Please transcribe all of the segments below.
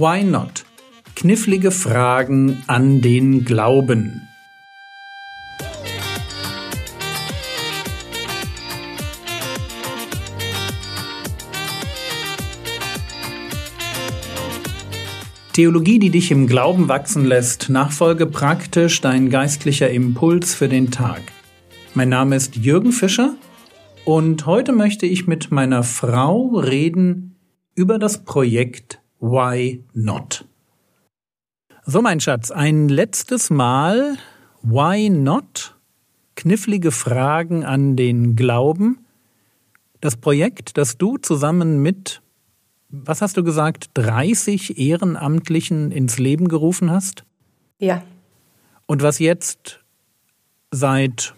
Why Not? Knifflige Fragen an den Glauben. Theologie, die dich im Glauben wachsen lässt, Nachfolge praktisch, dein geistlicher Impuls für den Tag. Mein Name ist Jürgen Fischer und heute möchte ich mit meiner Frau reden über das Projekt Why Not. So, mein Schatz, ein letztes Mal Why Not? Knifflige Fragen an den Glauben. Das Projekt, das du zusammen mit was hast du gesagt, 30 Ehrenamtlichen ins Leben gerufen hast? Ja. Und was jetzt seit,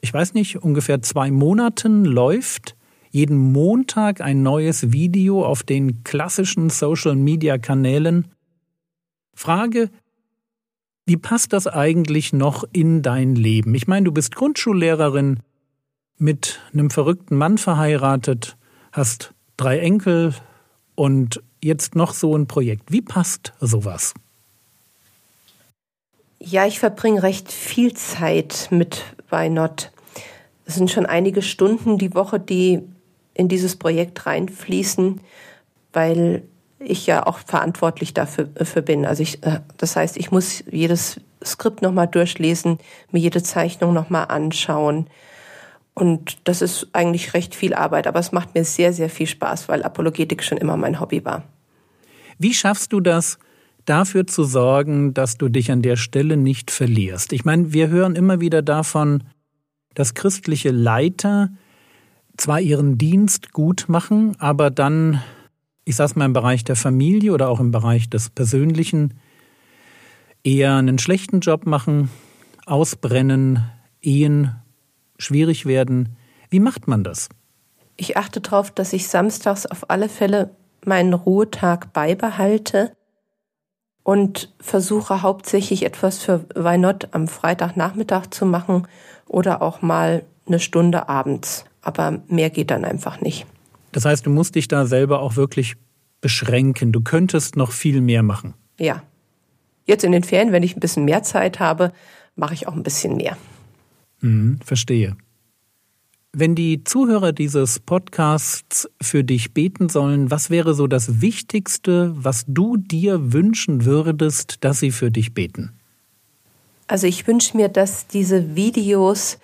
ich weiß nicht, ungefähr zwei Monaten läuft, jeden Montag ein neues Video auf den klassischen Social-Media-Kanälen. Frage, wie passt das eigentlich noch in dein Leben? Ich meine, du bist Grundschullehrerin, mit einem verrückten Mann verheiratet, hast drei Enkel, und jetzt noch so ein Projekt. Wie passt sowas? Ja, ich verbringe recht viel Zeit mit Why Not. Es sind schon einige Stunden die Woche, die in dieses Projekt reinfließen, weil ich ja auch verantwortlich dafür, dafür bin. Also ich, äh, das heißt, ich muss jedes Skript nochmal durchlesen, mir jede Zeichnung nochmal anschauen. Und das ist eigentlich recht viel Arbeit, aber es macht mir sehr, sehr viel Spaß, weil Apologetik schon immer mein Hobby war. Wie schaffst du das, dafür zu sorgen, dass du dich an der Stelle nicht verlierst? Ich meine, wir hören immer wieder davon, dass christliche Leiter zwar ihren Dienst gut machen, aber dann, ich sag's mal im Bereich der Familie oder auch im Bereich des Persönlichen, eher einen schlechten Job machen, ausbrennen, Ehen schwierig werden. Wie macht man das? Ich achte darauf, dass ich samstags auf alle Fälle meinen Ruhetag beibehalte und versuche hauptsächlich etwas für Why Not am Freitagnachmittag zu machen oder auch mal eine Stunde abends. Aber mehr geht dann einfach nicht. Das heißt, du musst dich da selber auch wirklich beschränken. Du könntest noch viel mehr machen. Ja. Jetzt in den Ferien, wenn ich ein bisschen mehr Zeit habe, mache ich auch ein bisschen mehr. Mhm, verstehe. Wenn die Zuhörer dieses Podcasts für dich beten sollen, was wäre so das Wichtigste, was du dir wünschen würdest, dass sie für dich beten? Also ich wünsche mir, dass diese Videos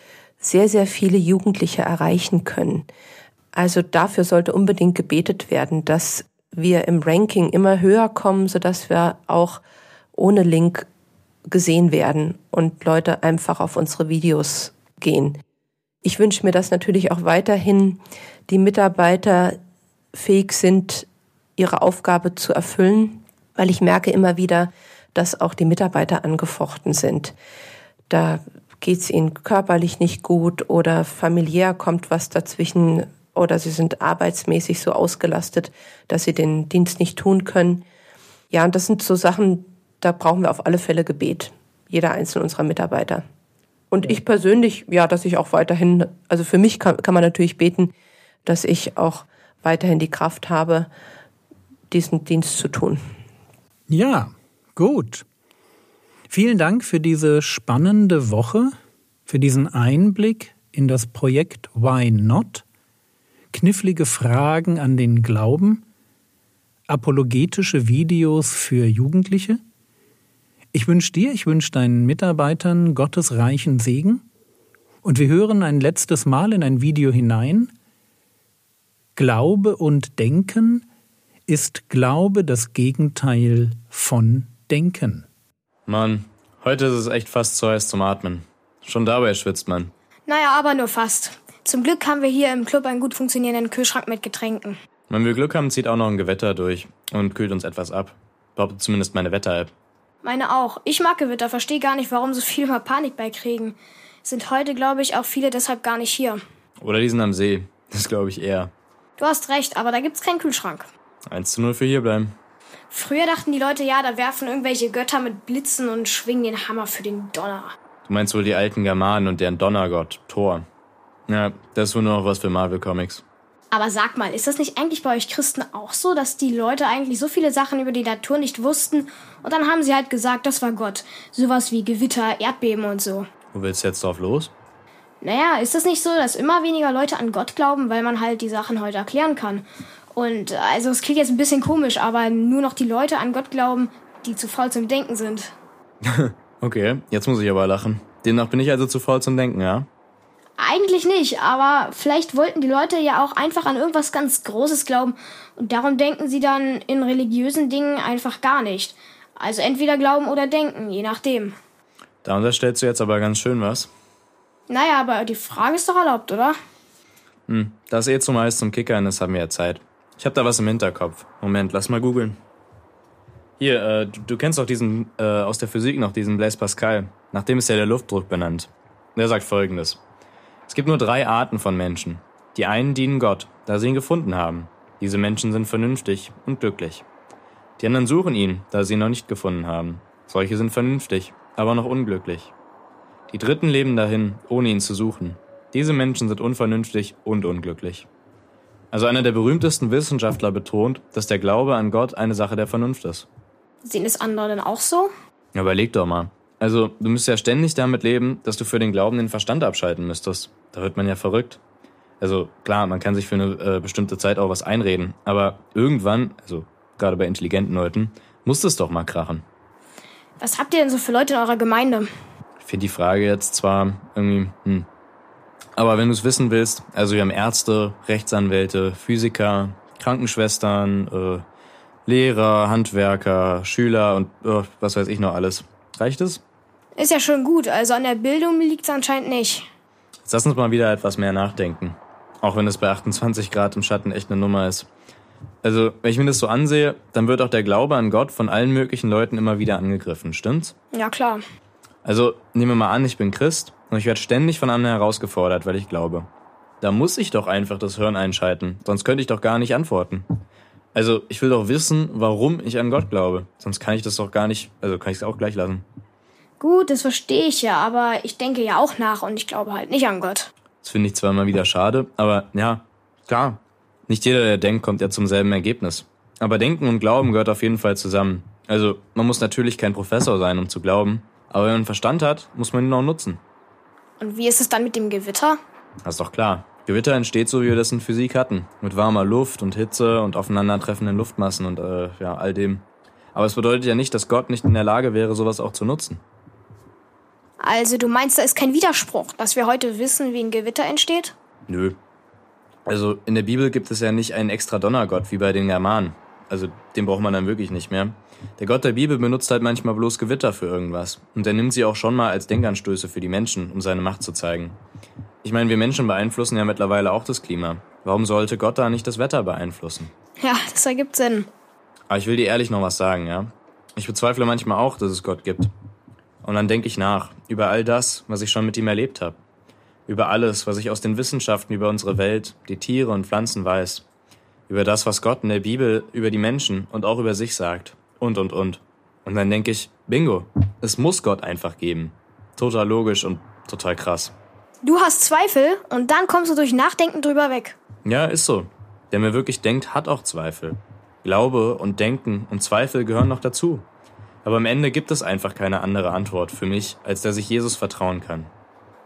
sehr, sehr viele Jugendliche erreichen können. Also dafür sollte unbedingt gebetet werden, dass wir im Ranking immer höher kommen, sodass wir auch ohne Link gesehen werden und Leute einfach auf unsere Videos gehen. Ich wünsche mir, dass natürlich auch weiterhin die Mitarbeiter fähig sind, ihre Aufgabe zu erfüllen, weil ich merke immer wieder, dass auch die Mitarbeiter angefochten sind. Da geht es ihnen körperlich nicht gut oder familiär kommt was dazwischen oder sie sind arbeitsmäßig so ausgelastet, dass sie den Dienst nicht tun können. Ja, und das sind so Sachen, da brauchen wir auf alle Fälle Gebet, jeder einzelne unserer Mitarbeiter. Und ich persönlich, ja, dass ich auch weiterhin, also für mich kann, kann man natürlich beten, dass ich auch weiterhin die Kraft habe, diesen Dienst zu tun. Ja, gut. Vielen Dank für diese spannende Woche, für diesen Einblick in das Projekt Why Not, knifflige Fragen an den Glauben, apologetische Videos für Jugendliche. Ich wünsche dir, ich wünsche deinen Mitarbeitern Gottes reichen Segen. Und wir hören ein letztes Mal in ein Video hinein. Glaube und Denken ist Glaube das Gegenteil von Denken. Mann, heute ist es echt fast zu heiß zum Atmen. Schon dabei schwitzt man. Naja, aber nur fast. Zum Glück haben wir hier im Club einen gut funktionierenden Kühlschrank mit Getränken. Wenn wir Glück haben, zieht auch noch ein Gewitter durch und kühlt uns etwas ab. Behauptet zumindest meine Wetter-App. Meine auch. Ich mag Gewitter, verstehe gar nicht, warum so viele mal Panik beikriegen. Sind heute, glaube ich, auch viele deshalb gar nicht hier. Oder die sind am See. Das glaube ich eher. Du hast recht, aber da gibt's keinen Kühlschrank. 1 zu 0 für hier bleiben. Früher dachten die Leute, ja, da werfen irgendwelche Götter mit Blitzen und schwingen den Hammer für den Donner. Du meinst wohl die alten Germanen und deren Donnergott, Thor. Ja, das ist wohl nur noch was für Marvel Comics. Aber sag mal, ist das nicht eigentlich bei euch Christen auch so, dass die Leute eigentlich so viele Sachen über die Natur nicht wussten und dann haben sie halt gesagt, das war Gott. Sowas wie Gewitter, Erdbeben und so. Wo willst du jetzt drauf los? Naja, ist es nicht so, dass immer weniger Leute an Gott glauben, weil man halt die Sachen heute erklären kann? Und also es klingt jetzt ein bisschen komisch, aber nur noch die Leute an Gott glauben, die zu faul zum Denken sind. okay, jetzt muss ich aber lachen. Demnach bin ich also zu faul zum Denken, ja? Eigentlich nicht, aber vielleicht wollten die Leute ja auch einfach an irgendwas ganz Großes glauben und darum denken sie dann in religiösen Dingen einfach gar nicht. Also entweder glauben oder denken, je nachdem. Da unterstellst du jetzt aber ganz schön was. Naja, aber die Frage ist doch erlaubt, oder? Hm, das eh zumeist zum Kickern, das haben wir ja Zeit. Ich hab da was im Hinterkopf. Moment, lass mal googeln. Hier, äh, du, du, kennst doch diesen, äh, aus der Physik noch, diesen Blaise Pascal. Nach dem ist ja der Luftdruck benannt. Der sagt folgendes. Es gibt nur drei Arten von Menschen. Die einen dienen Gott, da sie ihn gefunden haben. Diese Menschen sind vernünftig und glücklich. Die anderen suchen ihn, da sie ihn noch nicht gefunden haben. Solche sind vernünftig, aber noch unglücklich. Die Dritten leben dahin, ohne ihn zu suchen. Diese Menschen sind unvernünftig und unglücklich. Also einer der berühmtesten Wissenschaftler betont, dass der Glaube an Gott eine Sache der Vernunft ist. Sehen es andere denn auch so? Ja, überleg doch mal. Also, du müsstest ja ständig damit leben, dass du für den Glauben den Verstand abschalten müsstest. Da wird man ja verrückt. Also, klar, man kann sich für eine äh, bestimmte Zeit auch was einreden, aber irgendwann, also gerade bei intelligenten Leuten, muss es doch mal krachen. Was habt ihr denn so für Leute in eurer Gemeinde? Ich finde die Frage jetzt zwar irgendwie, hm. Aber wenn du es wissen willst, also wir haben Ärzte, Rechtsanwälte, Physiker, Krankenschwestern, äh, Lehrer, Handwerker, Schüler und äh, was weiß ich noch alles. Reicht es? Ist ja schon gut, also an der Bildung liegt es anscheinend nicht. Jetzt lass uns mal wieder etwas mehr nachdenken. Auch wenn es bei 28 Grad im Schatten echt eine Nummer ist. Also, wenn ich mir das so ansehe, dann wird auch der Glaube an Gott von allen möglichen Leuten immer wieder angegriffen, stimmt's? Ja, klar. Also, nehmen wir mal an, ich bin Christ und ich werde ständig von anderen herausgefordert, weil ich glaube. Da muss ich doch einfach das Hören einschalten, sonst könnte ich doch gar nicht antworten. Also, ich will doch wissen, warum ich an Gott glaube. Sonst kann ich das doch gar nicht, also kann ich es auch gleich lassen. Gut, das verstehe ich ja, aber ich denke ja auch nach und ich glaube halt nicht an Gott. Das finde ich zwar immer wieder schade, aber ja, klar. Nicht jeder, der denkt, kommt ja zum selben Ergebnis. Aber Denken und Glauben gehört auf jeden Fall zusammen. Also, man muss natürlich kein Professor sein, um zu glauben. Aber wenn man Verstand hat, muss man ihn auch nutzen. Und wie ist es dann mit dem Gewitter? Das ist doch klar. Gewitter entsteht so, wie wir das in Physik hatten. Mit warmer Luft und Hitze und aufeinandertreffenden Luftmassen und äh, ja, all dem. Aber es bedeutet ja nicht, dass Gott nicht in der Lage wäre, sowas auch zu nutzen. Also du meinst, da ist kein Widerspruch, dass wir heute wissen, wie ein Gewitter entsteht? Nö. Also in der Bibel gibt es ja nicht einen extra Donnergott wie bei den Germanen. Also den braucht man dann wirklich nicht mehr. Der Gott der Bibel benutzt halt manchmal bloß Gewitter für irgendwas. Und er nimmt sie auch schon mal als Denkanstöße für die Menschen, um seine Macht zu zeigen. Ich meine, wir Menschen beeinflussen ja mittlerweile auch das Klima. Warum sollte Gott da nicht das Wetter beeinflussen? Ja, das ergibt Sinn. Aber ich will dir ehrlich noch was sagen, ja? Ich bezweifle manchmal auch, dass es Gott gibt. Und dann denke ich nach über all das, was ich schon mit ihm erlebt habe. Über alles, was ich aus den Wissenschaften über unsere Welt, die Tiere und Pflanzen weiß. Über das, was Gott in der Bibel über die Menschen und auch über sich sagt. Und, und, und. Und dann denke ich, bingo, es muss Gott einfach geben. Total logisch und total krass. Du hast Zweifel und dann kommst du durch Nachdenken drüber weg. Ja, ist so. Der mir wirklich denkt, hat auch Zweifel. Glaube und Denken und Zweifel gehören noch dazu. Aber am Ende gibt es einfach keine andere Antwort für mich, als dass ich Jesus vertrauen kann.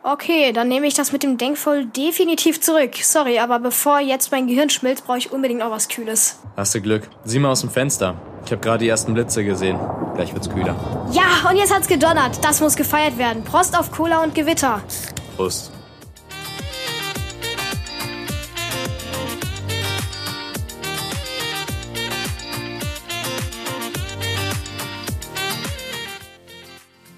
Okay, dann nehme ich das mit dem Denkvoll definitiv zurück. Sorry, aber bevor jetzt mein Gehirn schmilzt, brauche ich unbedingt auch was Kühles. Hast du Glück. Sieh mal aus dem Fenster. Ich habe gerade die ersten Blitze gesehen. Gleich wird's kühler. Ja, und jetzt hat's gedonnert. Das muss gefeiert werden. Prost auf Cola und Gewitter. Prost.